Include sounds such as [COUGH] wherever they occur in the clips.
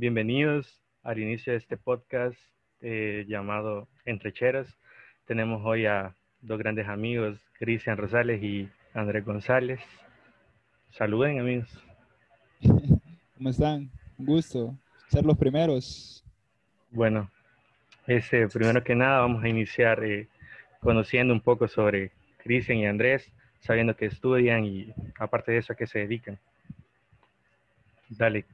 bienvenidos al inicio de este podcast eh, llamado Entrecheras. Tenemos hoy a dos grandes amigos, Cristian Rosales y Andrés González. Saluden amigos. [LAUGHS] ¿Cómo están? Un gusto ser los primeros. Bueno, este, primero que nada vamos a iniciar eh, conociendo un poco sobre Cristian y Andrés, sabiendo que estudian y aparte de eso a qué se dedican. Dale.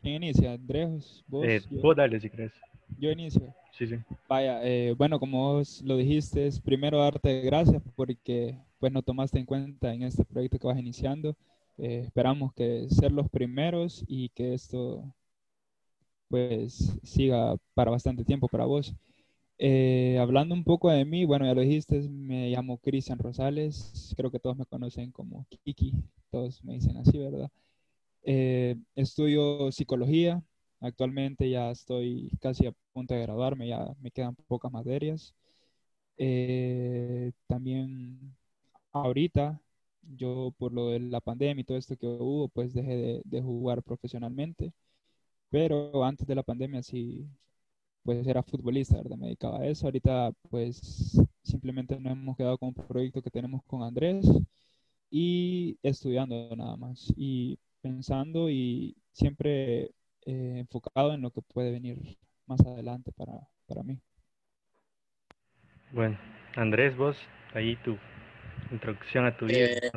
¿Quién inicia? ¿Andrés? ¿Vos? Eh, vos dale si crees. Yo inicio. Sí, sí. Vaya, eh, bueno, como vos lo dijiste, es primero darte gracias porque pues nos tomaste en cuenta en este proyecto que vas iniciando. Eh, esperamos que ser los primeros y que esto pues siga para bastante tiempo para vos. Eh, hablando un poco de mí, bueno, ya lo dijiste, me llamo Cristian Rosales, creo que todos me conocen como Kiki, todos me dicen así, ¿verdad? Eh, estudio psicología, actualmente ya estoy casi a punto de graduarme, ya me quedan pocas materias. Eh, también ahorita, yo por lo de la pandemia y todo esto que hubo, pues dejé de, de jugar profesionalmente, pero antes de la pandemia sí, pues era futbolista, ¿verdad? Me dedicaba a eso. Ahorita pues simplemente nos hemos quedado con un proyecto que tenemos con Andrés y estudiando nada más y pensando y siempre eh, enfocado en lo que puede venir más adelante para, para mí. Bueno, Andrés, vos, ahí tu introducción a tu vida. Eh,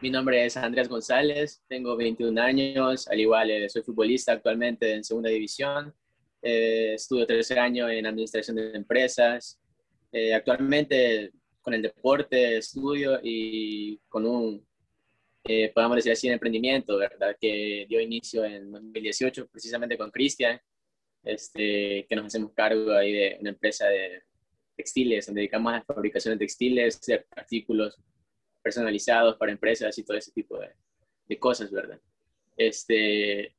mi nombre es Andrés González, tengo 21 años, al igual eh, soy futbolista actualmente en segunda división. Eh, estudio tercer año en administración de empresas. Eh, actualmente con el deporte estudio y con un, eh, podemos decir así, emprendimiento, ¿verdad? Que dio inicio en 2018 precisamente con Cristian, este, que nos hacemos cargo ahí de una empresa de textiles, donde dedicamos a la fabricación de textiles, de artículos personalizados para empresas y todo ese tipo de, de cosas, ¿verdad? Este,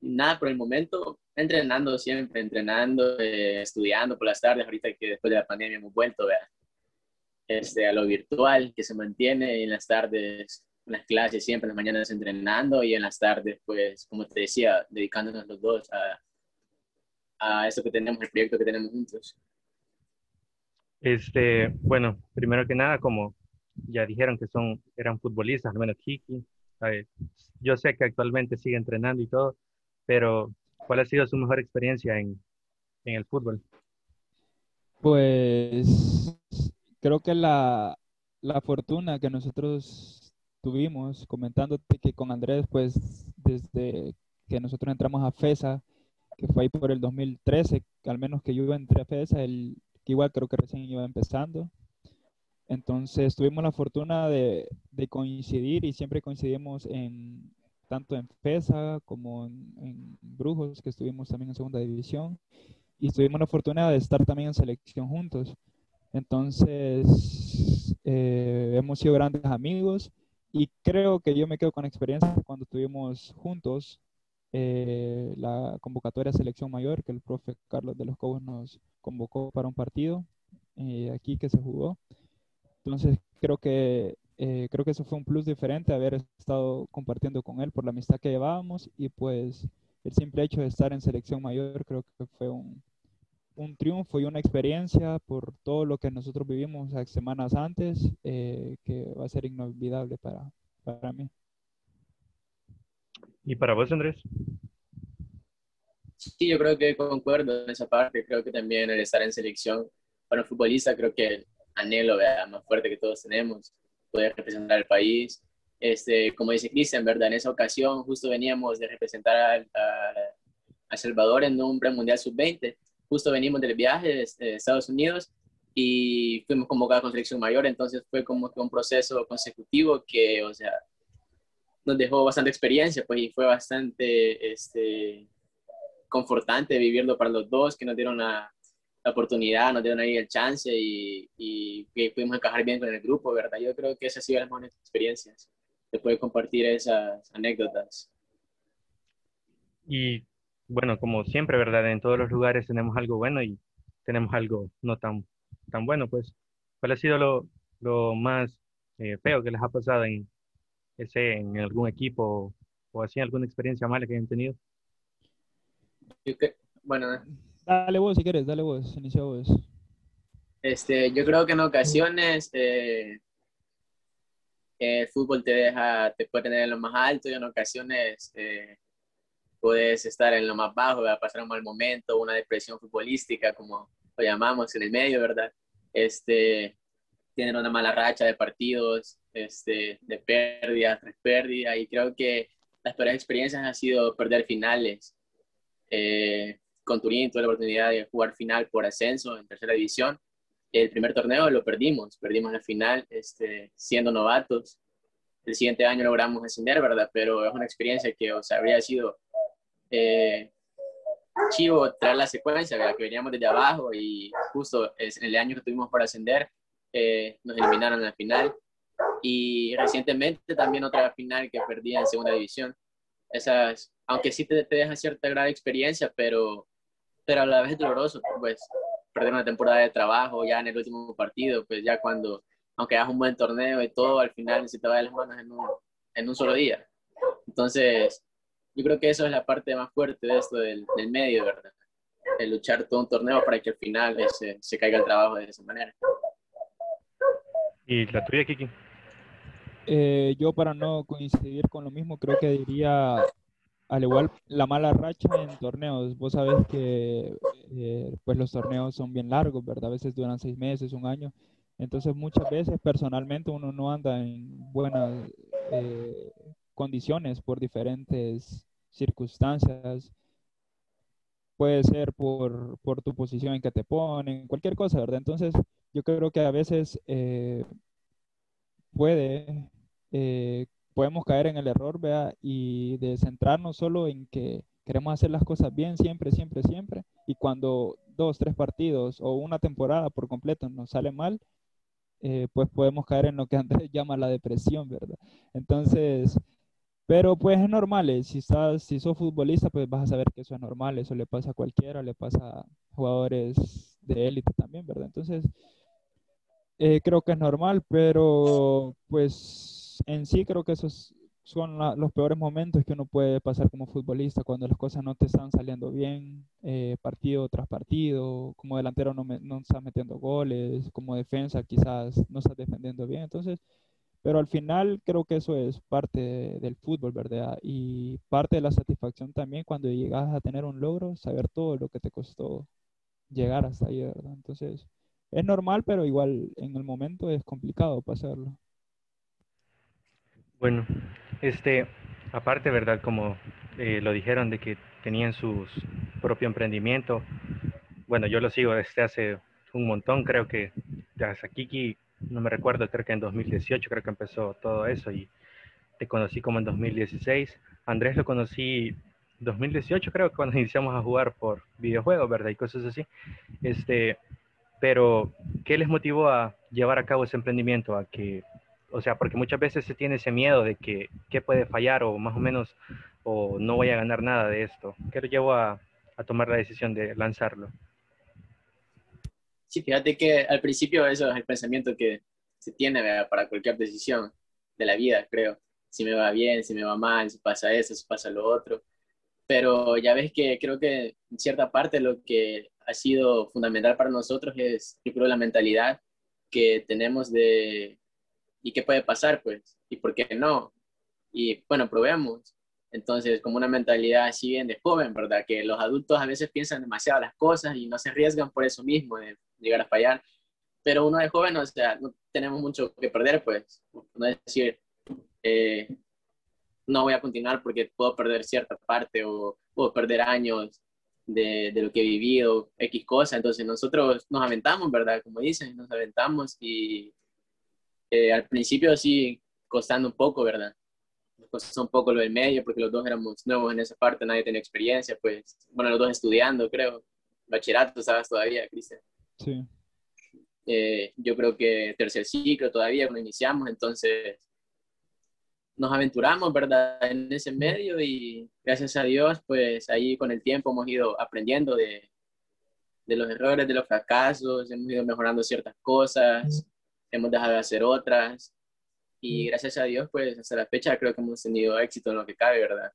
nada, por el momento, entrenando siempre, entrenando, eh, estudiando por las tardes, ahorita que después de la pandemia hemos vuelto ¿verdad? Este, a lo virtual, que se mantiene en las tardes, en las clases, siempre en las mañanas entrenando y en las tardes, pues, como te decía, dedicándonos los dos a, a eso que tenemos, el proyecto que tenemos juntos. Este, bueno, primero que nada, como ya dijeron que son, eran futbolistas, al menos Kiki, eh, yo sé que actualmente sigue entrenando y todo, pero ¿cuál ha sido su mejor experiencia en, en el fútbol? Pues creo que la, la fortuna que nosotros tuvimos, comentándote que con Andrés, pues desde que nosotros entramos a FESA, que fue ahí por el 2013, al menos que yo entré a FESA, el, que igual creo que recién iba empezando. Entonces tuvimos la fortuna de, de coincidir y siempre coincidimos en, tanto en FESA como en, en, Brujos, que estuvimos también en segunda división, y tuvimos la fortuna de estar también en selección juntos. Entonces, eh, hemos sido grandes amigos y creo que yo me quedo con experiencia cuando estuvimos juntos eh, la convocatoria selección mayor, que el profe Carlos de los Cobos nos convocó para un partido eh, aquí que se jugó. Entonces, creo que eh, creo que eso fue un plus diferente haber estado compartiendo con él por la amistad que llevábamos y pues el simple hecho de estar en selección mayor creo que fue un, un triunfo y una experiencia por todo lo que nosotros vivimos semanas antes eh, que va a ser inolvidable para, para mí. ¿Y para vos, Andrés? Sí, yo creo que concuerdo en esa parte. Creo que también el estar en selección para un futbolista, creo que el anhelo ¿verdad? más fuerte que todos tenemos poder representar al país. Este, como dice Cristian, ¿verdad? En esa ocasión justo veníamos de representar a, a, a Salvador en un premundial sub-20. Justo venimos del viaje de, de Estados Unidos y fuimos convocados con selección mayor, entonces fue como que un proceso consecutivo que, o sea, nos dejó bastante experiencia, pues, y fue bastante este, confortante vivirlo para los dos, que nos dieron la, la oportunidad, nos dieron ahí el chance y, y, y, pudimos encajar bien con el grupo, ¿verdad? Yo creo que esas han sido las mejores experiencias, de poder compartir esas anécdotas. Y bueno, como siempre, ¿verdad? En todos los lugares tenemos algo bueno y tenemos algo no tan, tan bueno, pues. ¿Cuál ha sido lo, lo más eh, feo que les ha pasado en, ese, en algún equipo o así, alguna experiencia mala que hayan tenido? bueno. Dale vos si quieres, dale vos, inicia vos. Este, yo creo que en ocasiones eh, el fútbol te deja, te puede tener en lo más alto y en ocasiones eh, puedes estar en lo más bajo, va a pasar un mal momento, una depresión futbolística, como lo llamamos en el medio, ¿verdad? Este, tienen una mala racha de partidos, este, de pérdidas, tres pérdidas, y creo que las peores experiencias han sido perder finales. Eh, con Turín tuve la oportunidad de jugar final por ascenso en tercera división. El primer torneo lo perdimos, perdimos la final este, siendo novatos. El siguiente año logramos ascender, ¿verdad? Pero es una experiencia que, o sea, habría sido eh, chivo traer la secuencia, ¿verdad? Que veníamos desde abajo y justo en el año que tuvimos para ascender, eh, nos eliminaron en la final y recientemente también otra final que perdí en segunda división. Esas, aunque sí te, te deja cierta gran experiencia, pero, pero a la vez es doloroso, pues perder una temporada de trabajo ya en el último partido, pues ya cuando, aunque hagas un buen torneo y todo, al final se te va de las manos en un, en un solo día. Entonces, yo creo que eso es la parte más fuerte de esto del, del medio, ¿verdad? El luchar todo un torneo para que al final se, se caiga el trabajo de esa manera. ¿Y la tuya, Kiki? Eh, yo para no coincidir con lo mismo, creo que diría, al igual, la mala racha en torneos. Vos sabés que eh, pues los torneos son bien largos, ¿verdad? A veces duran seis meses, un año. Entonces muchas veces personalmente uno no anda en buenas eh, condiciones por diferentes circunstancias. Puede ser por, por, tu posición en que te ponen, cualquier cosa, ¿verdad? Entonces yo creo que a veces puede eh, podemos caer en el error, vea, y de centrarnos solo en que queremos hacer las cosas bien siempre, siempre, siempre, y cuando dos, tres partidos o una temporada por completo nos sale mal, eh, pues podemos caer en lo que Andrés [LAUGHS] llama la depresión, ¿verdad? Entonces, pero pues es normal, eh, si, estás, si sos futbolista, pues vas a saber que eso es normal, eso le pasa a cualquiera, le pasa a jugadores de élite también, ¿verdad? Entonces, creo que es normal, pero pues en sí creo que esos son los peores momentos que uno puede pasar como futbolista, cuando las cosas no te están saliendo bien, eh, partido tras partido, como delantero no, no estás metiendo goles, como defensa quizás no estás defendiendo bien, entonces, pero al final creo que eso es parte del fútbol, ¿verdad? Y parte de la satisfacción también cuando llegas a tener un logro, saber todo lo que te costó llegar hasta ahí, ¿verdad? Entonces, es normal, pero igual en el momento es complicado pasarlo. Bueno, este, aparte, ¿verdad? Como eh, lo dijeron de que tenían su propio emprendimiento. Bueno, yo lo sigo desde hace un montón, creo que hasta Kiki, no me recuerdo, creo que en 2018 creo que empezó todo eso y te conocí como en 2016. Andrés lo conocí 2018 creo que [LAUGHS] cuando iniciamos a jugar por videojuegos, ¿verdad? Y cosas así. Este, pero, ¿qué les motivó a llevar a cabo ese emprendimiento? A que o sea, porque muchas veces se tiene ese miedo de que qué puede fallar o más o menos o no voy a ganar nada de esto. ¿Qué lo llevó a, a tomar la decisión de lanzarlo? Sí, fíjate que al principio eso es el pensamiento que se tiene para cualquier decisión de la vida, creo. Si me va bien, si me va mal, si pasa eso, si pasa lo otro. Pero ya ves que creo que en cierta parte lo que ha sido fundamental para nosotros es, yo creo, la mentalidad que tenemos de ¿Y qué puede pasar? Pues, ¿y por qué no? Y bueno, probemos. Entonces, como una mentalidad así bien de joven, ¿verdad? Que los adultos a veces piensan demasiado las cosas y no se arriesgan por eso mismo, de llegar a fallar. Pero uno de joven, o sea, no tenemos mucho que perder, pues. No es decir, eh, no voy a continuar porque puedo perder cierta parte o puedo perder años de, de, lo que he vivido, X cosa. Entonces, nosotros nos aventamos, ¿verdad? Como dicen, nos aventamos y eh, al principio sí, costando un poco, ¿verdad? Costó un poco lo del medio, porque los dos éramos nuevos en esa parte, nadie tenía experiencia, pues, bueno, los dos estudiando, creo. Bachillerato, ¿sabes todavía, Cristian? Sí. Eh, yo creo que tercer ciclo todavía cuando iniciamos, entonces nos aventuramos, ¿verdad? En ese medio y gracias a Dios, pues ahí con el tiempo hemos ido aprendiendo de, de los errores, de los fracasos, hemos ido mejorando ciertas cosas hemos dejado de hacer otras y gracias a Dios, pues hasta la fecha creo que hemos tenido éxito en lo que cabe, ¿verdad?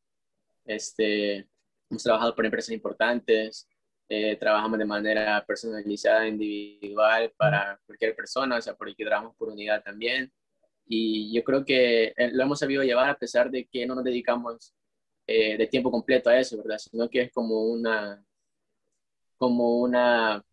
Este, hemos trabajado por empresas importantes, eh, trabajamos de manera personalizada, individual para cualquier persona, o sea, porque trabajamos por unidad también. Y yo creo que eh, lo hemos sabido llevar a pesar de que no nos dedicamos eh, de tiempo completo a eso, ¿verdad? Sino que es como una, como una,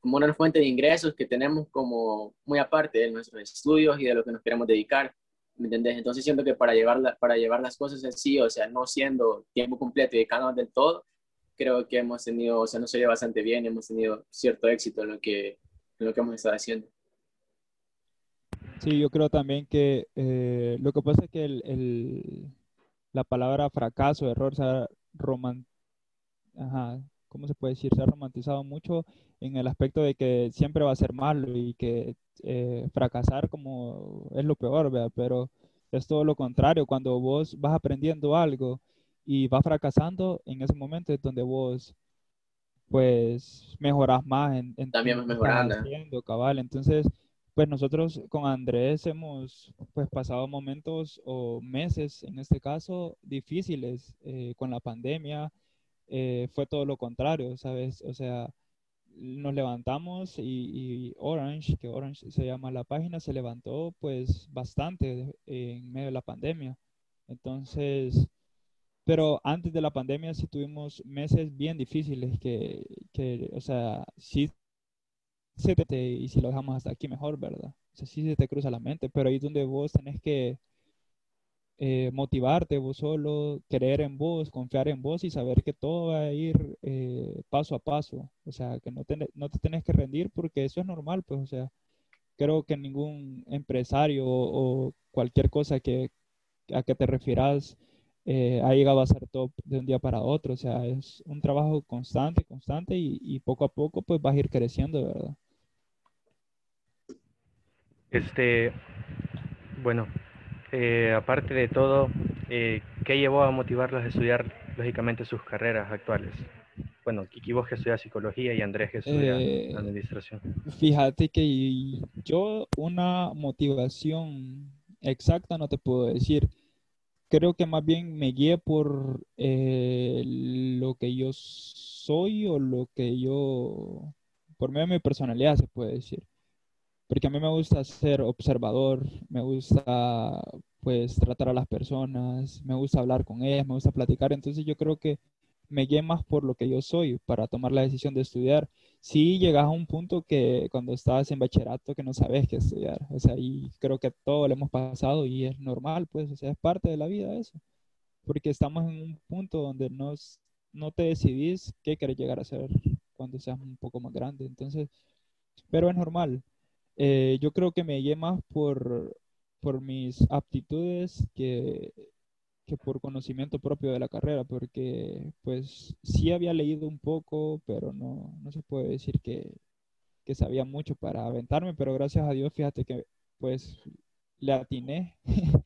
como una fuente de ingresos que tenemos como muy aparte de nuestros estudios y de lo que nos queremos dedicar. ¿Me entendés? Entonces siento que para llevar, para llevar las cosas así, o sea, no siendo tiempo completo y dedicándonos del todo, creo que hemos tenido, o sea, nos oye bastante bien, hemos tenido cierto éxito en lo que, en lo que hemos estado haciendo. Sí, yo creo también que eh, lo que pasa es que el, el, la palabra fracaso, error, se ha roman, ajá, ¿cómo se puede decir? Se ha romantizado mucho en el aspecto de que siempre va a ser malo y que eh, fracasar como es lo peor, ¿verdad? Pero es todo lo contrario, cuando vos vas aprendiendo algo y vas fracasando, en ese momento es donde vos pues mejoras más en, en también mejorando haciendo, cabal. Entonces, pues nosotros con Andrés hemos pues pasado momentos o meses, en este caso, difíciles eh, con la pandemia. Eh, fue todo lo contrario, ¿sabes? O sea, nos levantamos y, Orange, que Orange se llama la página, se levantó pues bastante en medio de la pandemia. Entonces, pero antes de la pandemia sí tuvimos meses bien difíciles que, que o sea, sí se te, y si lo dejamos hasta aquí mejor, ¿verdad? O sea, sí se te cruza la mente, pero ahí es donde vos tenés que eh, motivarte vos solo, creer en vos, confiar en vos y saber que todo va a ir eh, paso a paso. O sea, que no te, no te tenés que rendir porque eso es normal, pues, o sea, creo que ningún empresario o, cualquier cosa que, a que te refieras eh, ha llegado a ser top de un día para otro. O sea, es un trabajo constante, constante y, y poco a poco pues vas a ir creciendo, ¿verdad? Este, bueno, eh, aparte de todo, eh, ¿qué llevó a motivarlos a estudiar, lógicamente, sus carreras actuales? Bueno, Kiki, vos que estudias psicología y Andrés que estudia eh, administración. Fíjate que yo una motivación exacta no te puedo decir. Creo que más bien me guié por lo que yo soy o lo que yo, por medio de mi personalidad se puede decir. Porque a mí me gusta ser observador, me gusta pues tratar a las personas, me gusta hablar con ellas, me gusta platicar, entonces yo creo que me guíe más por lo que yo soy para tomar la decisión de estudiar. Si llegas a un punto que cuando estás en bachillerato que no sabes qué estudiar, o sea, y creo que todo lo hemos pasado y es normal, pues, o sea, es parte de la vida eso, porque estamos en un punto donde no, no te decidís qué quieres llegar a ser cuando seas un poco más grande, entonces, pero es normal, eh, yo creo que me guié más por, por mis aptitudes que, que por conocimiento propio de la carrera, porque pues sí había leído un poco, pero no, no se puede decir que, que sabía mucho para aventarme, pero gracias a Dios, fíjate que pues le atiné [LAUGHS]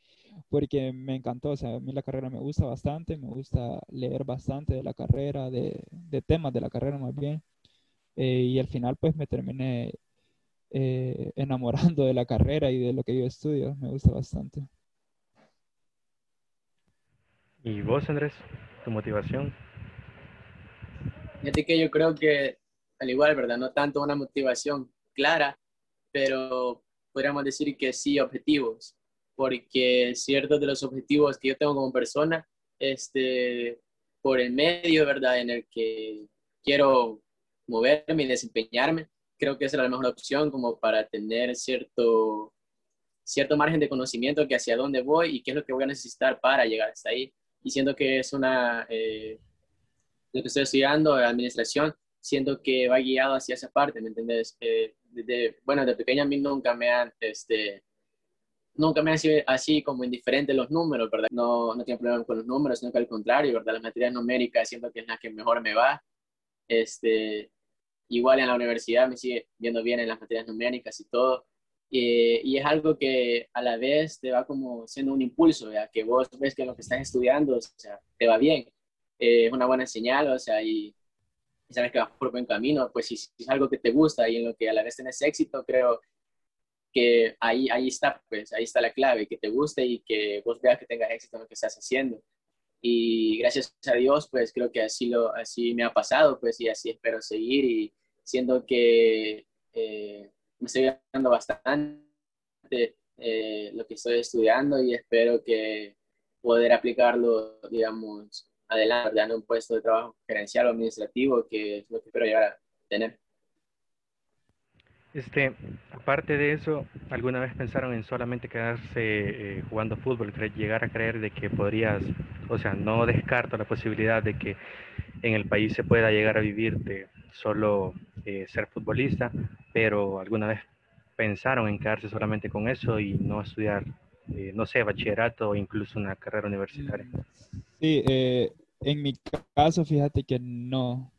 porque me encantó, o sea, a mí la carrera me gusta bastante, me gusta leer bastante de la carrera, de, de temas de la carrera más bien, eh, y al final pues me terminé eh, enamorando de la carrera y de lo que yo estudio. Me gusta bastante. ¿Y vos, Andrés? ¿Tu motivación? Fíjate que yo creo que, al igual, ¿verdad? No tanto una motivación clara, pero podríamos decir que sí objetivos, porque ciertos de los objetivos que yo tengo como persona, este, por el medio, ¿verdad? En el que quiero moverme y desempeñarme, creo que esa es la mejor opción como para tener cierto, cierto margen de conocimiento que hacia dónde voy y qué es lo que voy a necesitar para llegar hasta ahí. Y siento que es una, eh, lo que estoy estudiando, administración, siento que va guiado hacia esa parte, ¿me entiendes? Eh, desde, bueno, de pequeña a mí nunca me han, este, nunca me han sido así como indiferente los números, ¿verdad? No, no tengo problema con los números, sino que al contrario, ¿verdad? Las materias numéricas siento que es la que mejor me va. Este, Igual en la universidad me sigue viendo bien en las materias numéricas y todo. Eh, y es algo que a la vez te va como siendo un impulso, ya que vos ves que lo que estás estudiando, o sea, te va bien. Eh, es una buena señal, o sea, y, sabes que vas por buen camino, pues si, es algo que te gusta y en lo que a la vez tienes éxito, creo que ahí, ahí está, pues ahí está la clave, que te guste y que vos veas que tengas éxito en lo que estás haciendo. y gracias a Dios, pues creo que así, lo, así me ha pasado, pues y así espero seguir y siendo que eh, me estoy dando bastante eh, lo que estoy estudiando y espero que poder aplicarlo, digamos, adelante, en un puesto de trabajo gerencial o administrativo, que es lo que espero llegar a tener. Este, aparte de eso, ¿alguna vez pensaron en solamente quedarse eh, jugando fútbol, llegar a creer de que podrías, o sea, no descarto la posibilidad de que en el país se pueda llegar a vivir de solo eh, ser futbolista, pero alguna vez pensaron en quedarse solamente con eso y no estudiar, eh, no sé, bachillerato o incluso una carrera universitaria? Sí, en mi caso, fíjate que no,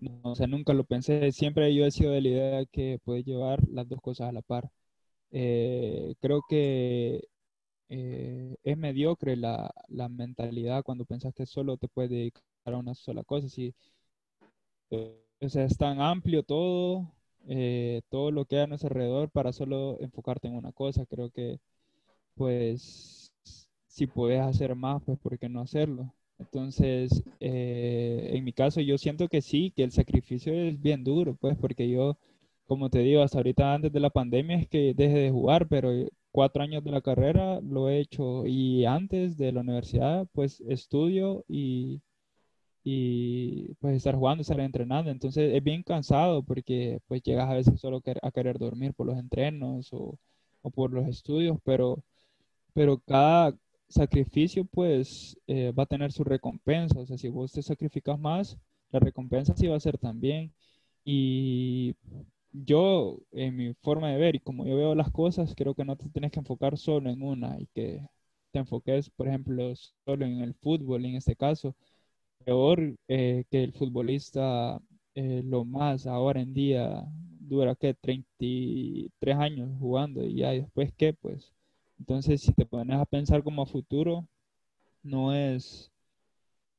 no, o sea, nunca lo pensé. Siempre yo he sido de la idea que puedes llevar las dos cosas a la par. Eh, creo que eh, es mediocre la, la, mentalidad cuando pensas que solo te puedes dedicar a una sola cosa. Si, eh, o sea, es tan amplio todo, todo lo que hay a nuestro alrededor para solo enfocarte en una cosa. Creo que, pues, si puedes hacer más, pues, ¿por qué no hacerlo? Entonces, eh, en mi caso, yo siento que sí, que el sacrificio es bien duro, pues, porque yo, como te digo, hasta ahorita antes de la pandemia es que deje de jugar, pero cuatro años de la carrera lo he hecho y antes de la universidad, pues, estudio y, y pues estar jugando, estar entrenando. Entonces, es bien cansado porque, pues, llegas a veces solo a querer dormir por los entrenos o, o por los estudios, pero, pero cada sacrificio pues eh, va a tener su recompensa. O sea, si vos te sacrificas más, la recompensa sí va a ser también. Y yo, en mi forma de ver y como yo veo las cosas, creo que no te tienes que enfocar solo en una y que te enfoques, por ejemplo, solo en el fútbol, en este caso. Peor eh, que el futbolista, eh, lo más ahora en día, dura que 33 años jugando y ya después qué, pues entonces, si te pones a pensar como a futuro, no es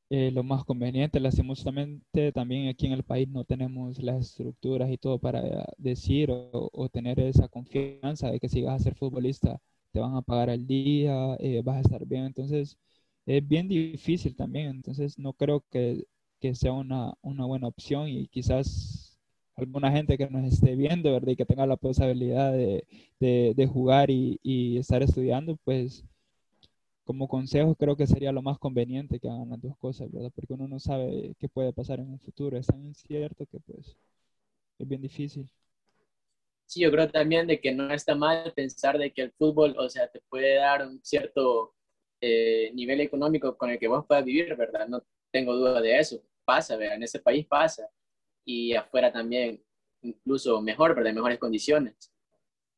eh, lo más conveniente. Lastimosamente, también aquí en el país no tenemos las estructuras y todo para decir o, tener esa confianza de que si vas a ser futbolista, te van a pagar al día, eh, vas a estar bien. Entonces, es bien difícil también. Entonces, no creo que, que sea una, una buena opción y quizás alguna gente que nos esté viendo, ¿verdad? Y que tenga la posibilidad de, de, jugar y, y, estar estudiando, pues como consejo creo que sería lo más conveniente que hagan las dos cosas, ¿verdad? Porque uno no sabe qué puede pasar en un futuro, es tan incierto que pues es bien difícil. Sí, yo creo también de que no está mal pensar de que el fútbol, o sea, te puede dar un cierto eh, nivel económico con el que vos puedas vivir, ¿verdad? No tengo duda de eso. Pasa, ¿verdad? En ese país pasa y afuera también, incluso mejor, de mejores condiciones.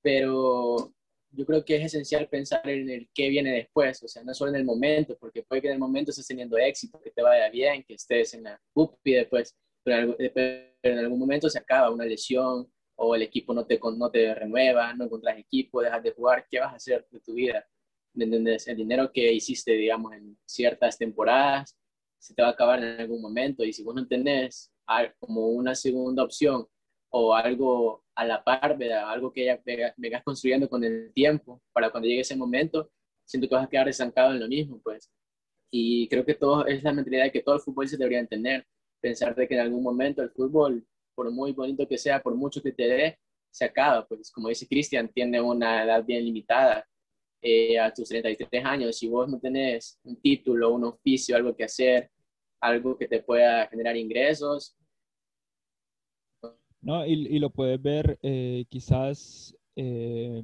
Pero yo creo que es esencial pensar en el qué viene después, o sea, no solo en el momento, porque puede que en el momento estés teniendo éxito, que te vaya bien, que estés en la y después, pero en algún momento se acaba una lesión o el equipo no te, no te renueva, no encuentras equipo, dejas de jugar, ¿qué vas a hacer de tu vida? ¿Me entiendes? El dinero que hiciste, digamos, en ciertas temporadas, se te va a acabar en algún momento y si vos no tenés como una segunda opción o algo a la par, ¿verdad? algo que ya vengas construyendo con el tiempo para cuando llegue ese momento, siento que vas a quedar estancado en lo mismo, pues. Y creo que todo es la mentalidad que todo el fútbol se debería entender, pensar de que en algún momento el fútbol, por muy bonito que sea, por mucho que te dé, se acaba, pues como dice Cristian, tiene una edad bien limitada, eh, a tus 33 años, si vos no tenés un título, un oficio, algo que hacer, algo que te pueda generar ingresos. No, y, y lo puedes ver eh, quizás eh,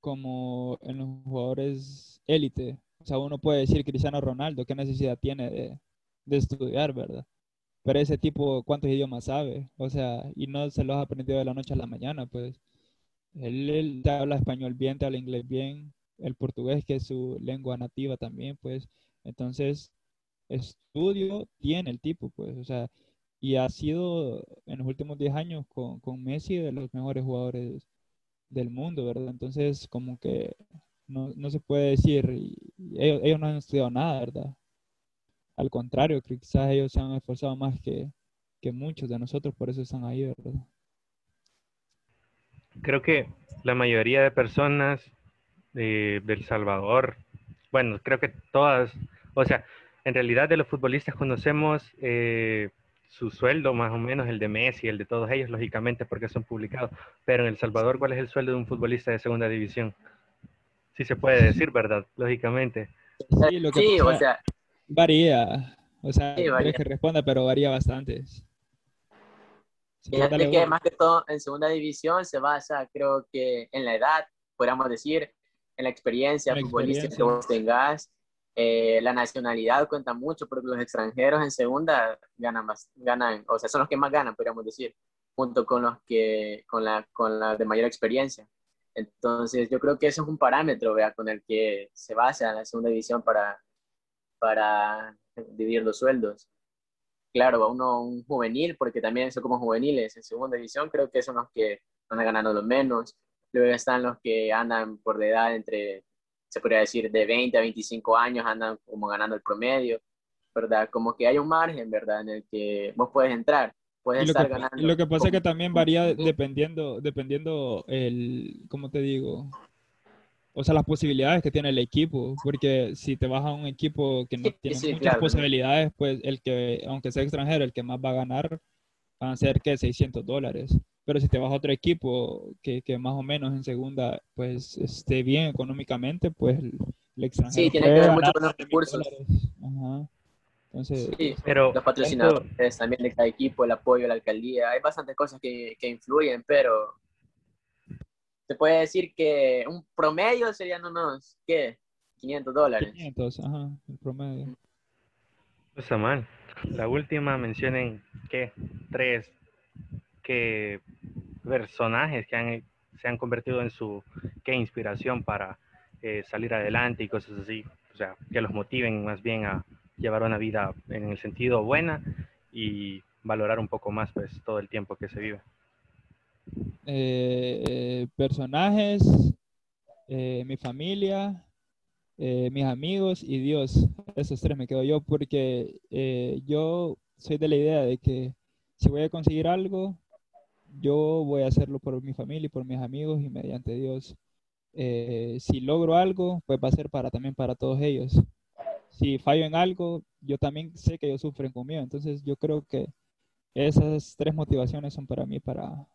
como en los jugadores élite. O sea, uno puede decir Cristiano Ronaldo, ¿qué necesidad tiene de, de estudiar, verdad? Pero ese tipo, ¿cuántos idiomas sabe? O sea, y no se los ha aprendido de la noche a la mañana, pues. Él, él habla español bien, te habla inglés bien, el portugués, que es su lengua nativa también, pues. Entonces, estudio tiene el tipo, pues, o sea, y ha sido en los últimos 10 años con, Messi de los mejores jugadores del mundo, ¿verdad? Entonces, como que no, se puede decir, ellos, ellos, no han estudiado nada, ¿verdad? Al contrario, quizás ellos se han esforzado más que muchos de nosotros, por eso están ahí, ¿verdad? Creo que la mayoría de personas de, del Salvador, bueno, creo que todas O sea, en realidad de los futbolistas conocemos eh, su sueldo, más o menos el de Messi, el de todos ellos, lógicamente, porque son publicados. Pero en El Salvador, ¿cuál es el sueldo de un futbolista de segunda división? Sí se puede decir, ¿verdad? Lógicamente. Sí, lo que o sea, varía. O sea, sí, que responda, pero varía bastante. Fíjate que más que todo en segunda división se basa, creo que en la edad, podríamos decir, en la experiencia futbolística que vos tengas. Eh, la nacionalidad cuenta mucho porque los extranjeros en segunda ganan más, ganan, o sea, son los que más ganan, podríamos decir, junto con los que, con la, con la de mayor experiencia. Entonces, yo creo que eso es un parámetro, vea, con el que se basa la segunda división para, para dividir los sueldos. Claro, a uno un juvenil, porque también son como juveniles en segunda división, creo que son los que van ganando lo menos. Luego están los que andan por de edad entre, se podría decir, de 20 a 25 años, andan como ganando el promedio, ¿verdad? Como que hay un margen, ¿verdad? En el que vos puedes entrar, puedes estar ganando. lo que pasa es que también varía dependiendo, dependiendo el, ¿cómo te digo? O sea, las posibilidades que tiene el equipo, porque si te vas a un equipo que no tiene muchas posibilidades, pues el que, aunque sea extranjero, el que más va a ganar van a ser que 600 dólares. Pero si te vas a otro equipo que, que más o menos en segunda, pues esté bien económicamente, pues el, extranjero. Sí, tiene que ver mucho con los recursos. Ajá. Entonces, sí, pero los patrocinadores también de cada equipo, el apoyo de la alcaldía, hay bastantes cosas que, que influyen, pero se puede decir que un promedio serían unos, ¿qué? 500 dólares. 500, ajá, el promedio. No está mal. La última mencionen, ¿qué? Tres, que personajes que han, se han convertido en su, ¿qué? Inspiración para eh, salir adelante y cosas así. O sea, que los motiven más bien a llevar una vida en el sentido buena y valorar un poco más pues todo el tiempo que se vive. Eh, personajes, eh, mi familia, eh, mis amigos y Dios. Esos tres me quedo yo porque yo soy de la idea de que si voy a conseguir algo, yo voy a hacerlo por mi familia y por mis amigos y mediante Dios. si logro algo, pues va a ser para también para todos ellos. Si fallo en algo, yo también sé que ellos sufren conmigo. Entonces yo creo que esas tres motivaciones son para mí para,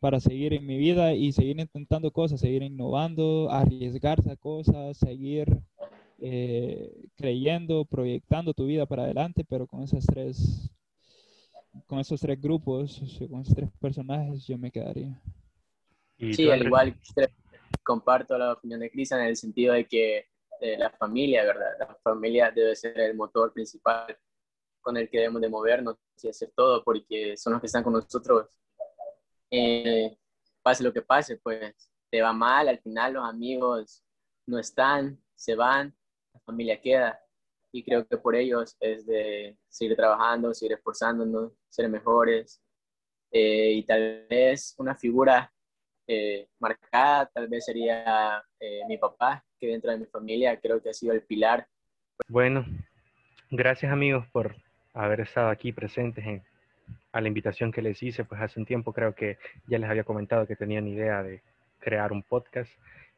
para seguir en mi vida y seguir intentando cosas, seguir innovando, arriesgarse a cosas, seguir eh, creyendo, proyectando tu vida para adelante, pero con esas tres, con esos tres grupos, con esos tres personajes, yo me quedaría. Sí, al igual comparto la opinión de Cristian en el sentido de que eh, la familia, ¿verdad? La familia debe ser el motor principal con el que debemos de movernos y hacer todo, porque son los que están con nosotros eh, pase lo que pase, pues te va mal, al final los amigos no están, se van, la familia queda. Y creo que por ellos es de seguir trabajando, seguir esforzándonos, ser mejores. Eh, y tal vez una figura eh, marcada, tal vez sería mi papá, que dentro de mi familia creo que ha sido el pilar. Bueno, gracias amigos por haber estado aquí presentes en a la invitación que les hice, pues hace un tiempo creo que ya les había comentado que tenían idea de crear un podcast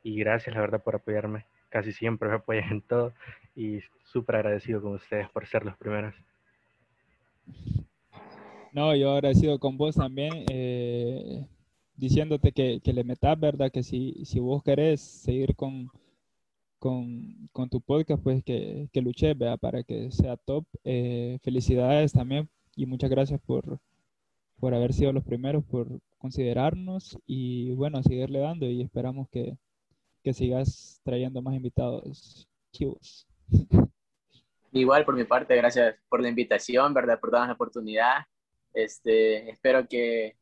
y gracias la verdad por apoyarme. Casi siempre me apoyan en todo y súper agradecido con ustedes por ser los primeros. No, yo agradecido con vos también, eh, diciéndote que, que, le metas, ¿verdad? Que si, si vos querés seguir con, con, con tu podcast, pues que, que luché, ¿verdad? Para que sea top. Eh, felicidades también y muchas gracias por, por haber sido los primeros, por considerarnos y bueno, seguirle dando y esperamos que, que sigas trayendo más invitados chivos. [LAUGHS] Igual por mi parte, gracias por la invitación, ¿verdad? Por darnos la oportunidad. Este, espero que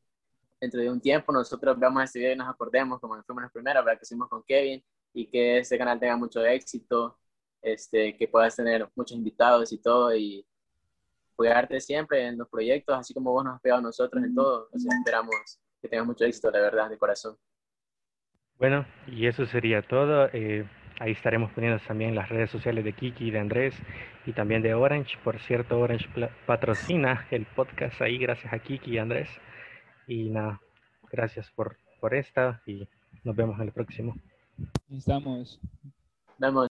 dentro de un tiempo nosotros veamos este video y nos acordemos como fuimos los primeros, ¿verdad? Que hicimos con Kevin y que este canal tenga mucho éxito, este, que puedas tener muchos invitados y todo y apoyarte siempre en los proyectos, así como vos nos has pegado a nosotros en todo. esperamos que tengas mucho éxito, la verdad, de corazón. Bueno, y eso sería todo. Eh, ahí estaremos poniendo también las redes sociales de Kiki y de Andrés y también de Orange. Por cierto, Orange patrocina el podcast ahí gracias a Kiki y Andrés. Y nada, gracias por, por esta y nos vemos en el próximo. Estamos. Vemos.